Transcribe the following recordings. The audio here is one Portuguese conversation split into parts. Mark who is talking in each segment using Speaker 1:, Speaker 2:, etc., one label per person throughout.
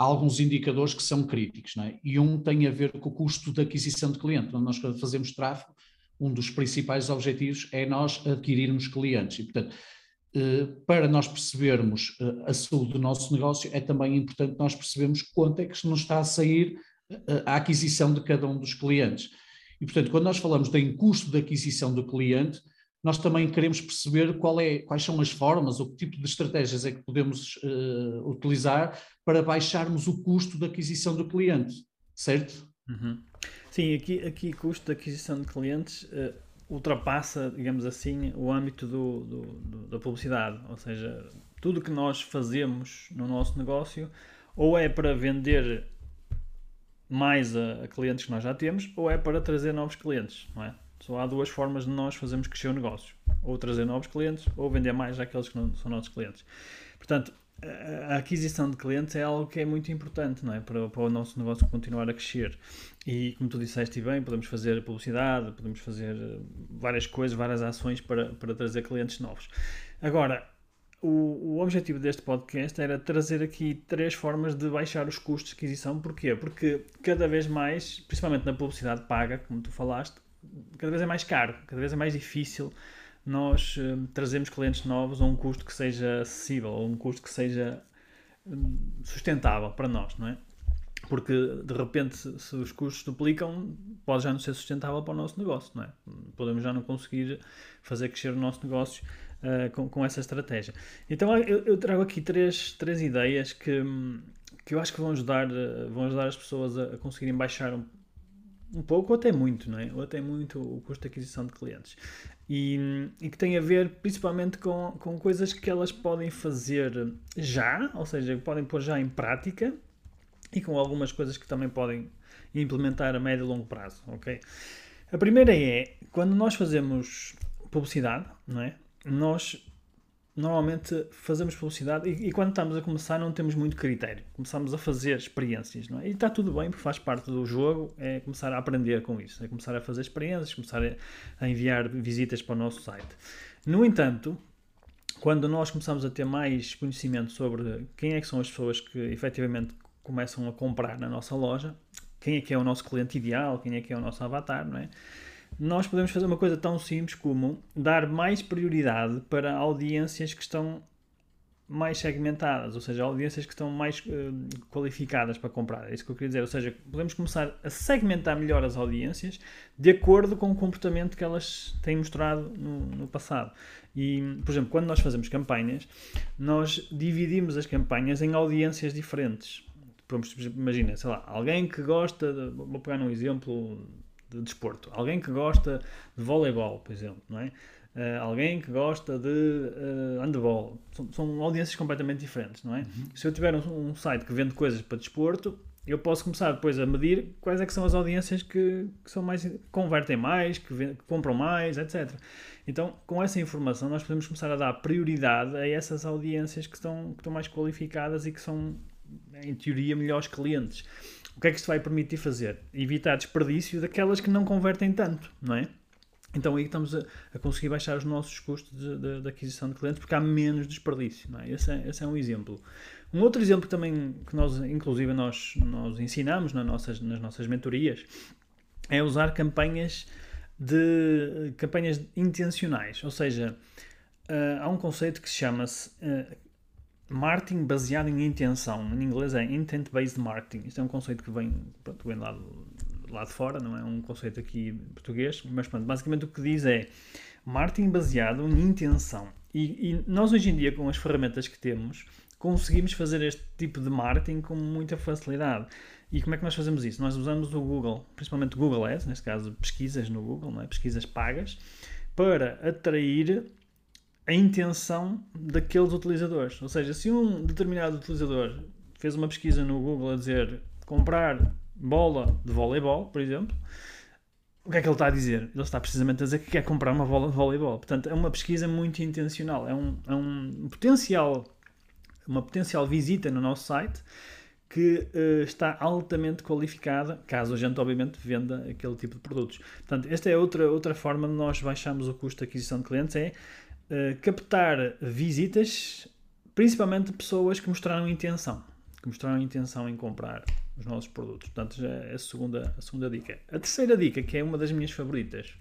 Speaker 1: há alguns indicadores que são críticos, é? E um tem a ver com o custo de aquisição de cliente. Quando nós fazemos tráfego, um dos principais objetivos é nós adquirirmos clientes. E, portanto, eh, para nós percebermos eh, a saúde do nosso negócio, é também importante nós percebermos quanto é que nos está a sair eh, a aquisição de cada um dos clientes. E, portanto, quando nós falamos em custo de aquisição do cliente, nós também queremos perceber é, quais são as formas ou que tipo de estratégias é que podemos uh, utilizar para baixarmos o custo de aquisição do cliente, certo?
Speaker 2: Uhum. Sim, aqui, aqui custo de aquisição de clientes uh, ultrapassa, digamos assim, o âmbito do, do, do, da publicidade, ou seja, tudo que nós fazemos no nosso negócio ou é para vender mais a, a clientes que nós já temos ou é para trazer novos clientes, não é? Só há duas formas de nós fazermos crescer o negócio: ou trazer novos clientes, ou vender mais àqueles que não são nossos clientes. Portanto, a aquisição de clientes é algo que é muito importante não é? Para, para, o nosso negócio continuar a crescer. E como tu disseste bem, podemos fazer publicidade, podemos fazer eh, várias coisas, várias ações para, para trazer clientes novos. Agora, o, o objetivo deste podcast era trazer aqui três formas de baixar os custos de aquisição. Porquê? Porque cada vez mais, principalmente na publicidade paga, como tu falaste, cada vez é mais caro, cada vez é mais difícil nós uh, trazermos clientes novos a um custo que seja acessível, a um custo que seja hum, sustentável para nós, não é? Porque de repente, se os custos duplicam, pode já não ser sustentável para o nosso negócio, não é? Podemos já não conseguir fazer crescer o nosso negócio uh, com, com essa estratégia. Então eu, eu, trago aqui três, três ideias que, que eu acho que vão ajudar, vão ajudar as pessoas a, a conseguirem baixar um, um pouco ou até muito, não é? Ou até muito o custo de aquisição de clientes. E, e, que tem a ver principalmente com, com coisas que elas podem fazer já, ou seja, podem pôr já em prática e com algumas coisas que também podem implementar a médio e longo prazo, ok? A primeira é, quando nós fazemos publicidade, não é? Nós normalmente fazemos publicidade e, e, quando estamos a começar não temos muito critério. Começamos a fazer experiências, não é? E está tudo bem, porque faz parte do jogo, é começar a aprender com isso, é começar a fazer experiências, começar a, enviar visitas para o nosso site. No entanto, quando nós começamos a ter mais conhecimento sobre quem é que são as pessoas que efetivamente começam a comprar na nossa loja, quem é que é o nosso cliente ideal, quem é que é o nosso avatar, não é? Nós podemos fazer uma coisa tão simples como dar mais prioridade para audiências que estão mais segmentadas, ou seja, audiências que estão mais uh, qualificadas para comprar. É isso que eu queria dizer. Ou seja, podemos começar a segmentar melhor as audiências de acordo com o comportamento que elas têm mostrado no, no passado. E, por exemplo, quando nós fazemos campanhas, nós dividimos as campanhas em audiências diferentes. Imagina, sei lá, alguém que gosta, de, vou pegar um exemplo de desporto. Alguém que gosta de voleibol, por exemplo, não é? Uh, alguém que gosta de uh, handball. São, são, audiências completamente diferentes, não é? Uhum. Se eu tiver um, um, site que vende coisas para desporto, eu posso começar depois a medir quais é que são as audiências que, que são mais convertem mais, que, vend, que, compram mais, etc. Então, com essa informação, nós podemos começar a dar prioridade a essas audiências que estão, que estão mais qualificadas e que são, em teoria, melhores clientes. O que é que isto vai permitir fazer? Evitar desperdício daquelas que não convertem tanto, não é? Então aí estamos a, a conseguir baixar os nossos custos de, de, de, aquisição de clientes porque há menos desperdício. Não é? Esse, é, esse é um exemplo. Um outro exemplo também que nós, inclusive, nós, nós ensinamos nas nossas, nas nossas mentorias é usar campanhas de campanhas intencionais. Ou seja, uh, há um conceito que se chama-se uh, marketing baseado em intenção. Em inglês é intent-based marketing. Isto é um conceito que vem, pronto, vem lá, lá de fora, não é um conceito aqui português, mas pronto, basicamente o que diz é marketing baseado em intenção. E, e, nós hoje em dia, com as ferramentas que temos, conseguimos fazer este tipo de marketing com muita facilidade. E como é que nós fazemos isso? Nós usamos o Google, principalmente o Google Ads, neste caso pesquisas no Google, não é? pesquisas pagas, para atrair a intenção daqueles utilizadores. Ou seja, se um determinado utilizador fez uma pesquisa no Google a dizer comprar bola de voleibol, por exemplo, o que é que ele está a dizer? Ele está precisamente a dizer que quer comprar uma bola de voleibol. Portanto, é uma pesquisa muito intencional. É um, é um potencial, uma potencial visita no nosso site que uh, está altamente qualificada, caso a gente, obviamente, venda aquele tipo de produtos. Portanto, esta é outra, outra forma de nós baixarmos o custo de aquisição de clientes, é uh, captar visitas, principalmente pessoas que mostraram intenção, que mostraram intenção em comprar os nossos produtos. Portanto, já é a segunda, a segunda dica. A terceira dica, que é uma das minhas favoritas,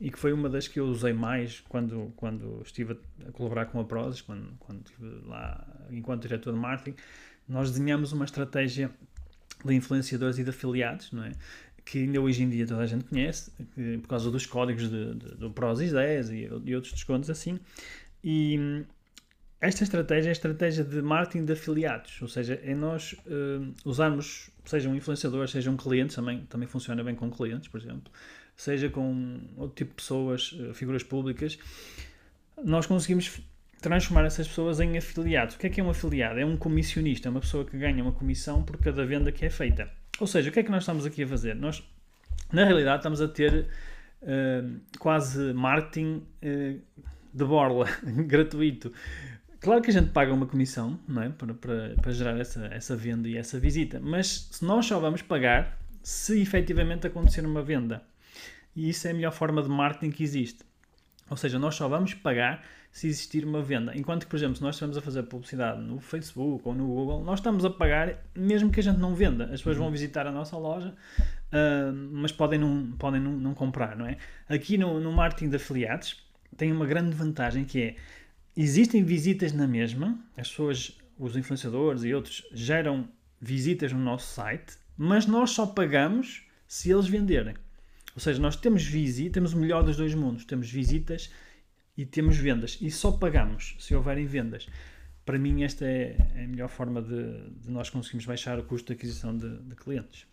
Speaker 2: e que foi uma das que eu usei mais quando, quando estive a colaborar com a Prozis, quando, quando estive lá enquanto diretor de marketing, nós desenhamos uma estratégia de influenciadores e de afiliados, não é? Que ainda hoje em dia toda a gente conhece, que, por causa dos códigos de, de, do Prozis 10 e, e outros descontos assim. E esta estratégia é a estratégia de marketing de afiliados, ou seja, é nós uh, usarmos, seja um influenciador, seja um cliente, também, também funciona bem com clientes, por exemplo, seja com outro tipo de pessoas, uh, figuras públicas, nós conseguimos transformar essas pessoas em afiliados. O que é que é um afiliado? É um comissionista, é uma pessoa que ganha uma comissão por cada venda que é feita. Ou seja, o que é que nós estamos aqui a fazer? Nós, na realidade, estamos a ter uh, quase marketing uh, de borla, gratuito. Claro que a gente paga uma comissão não é? para, para, para gerar essa, essa venda e essa visita, mas se nós só vamos pagar se efetivamente acontecer uma venda. E isso é a melhor forma de marketing que existe. Ou seja, nós só vamos pagar se existir uma venda. Enquanto que, por exemplo, se nós estivermos a fazer publicidade no Facebook ou no Google, nós estamos a pagar mesmo que a gente não venda. As pessoas vão uhum. visitar a nossa loja, uh, mas podem, não, podem não, não, comprar, não é? Aqui no, no marketing de afiliados tem uma grande vantagem que é existem visitas na mesma, as pessoas, os influenciadores e outros geram visitas no nosso site, mas nós só pagamos se eles venderem. Ou seja, nós temos visita, temos o melhor dos dois mundos. Temos visitas e temos vendas. E só pagamos se houverem vendas. Para mim, esta é a melhor forma de, de nós conseguirmos baixar o custo de aquisição de, de clientes.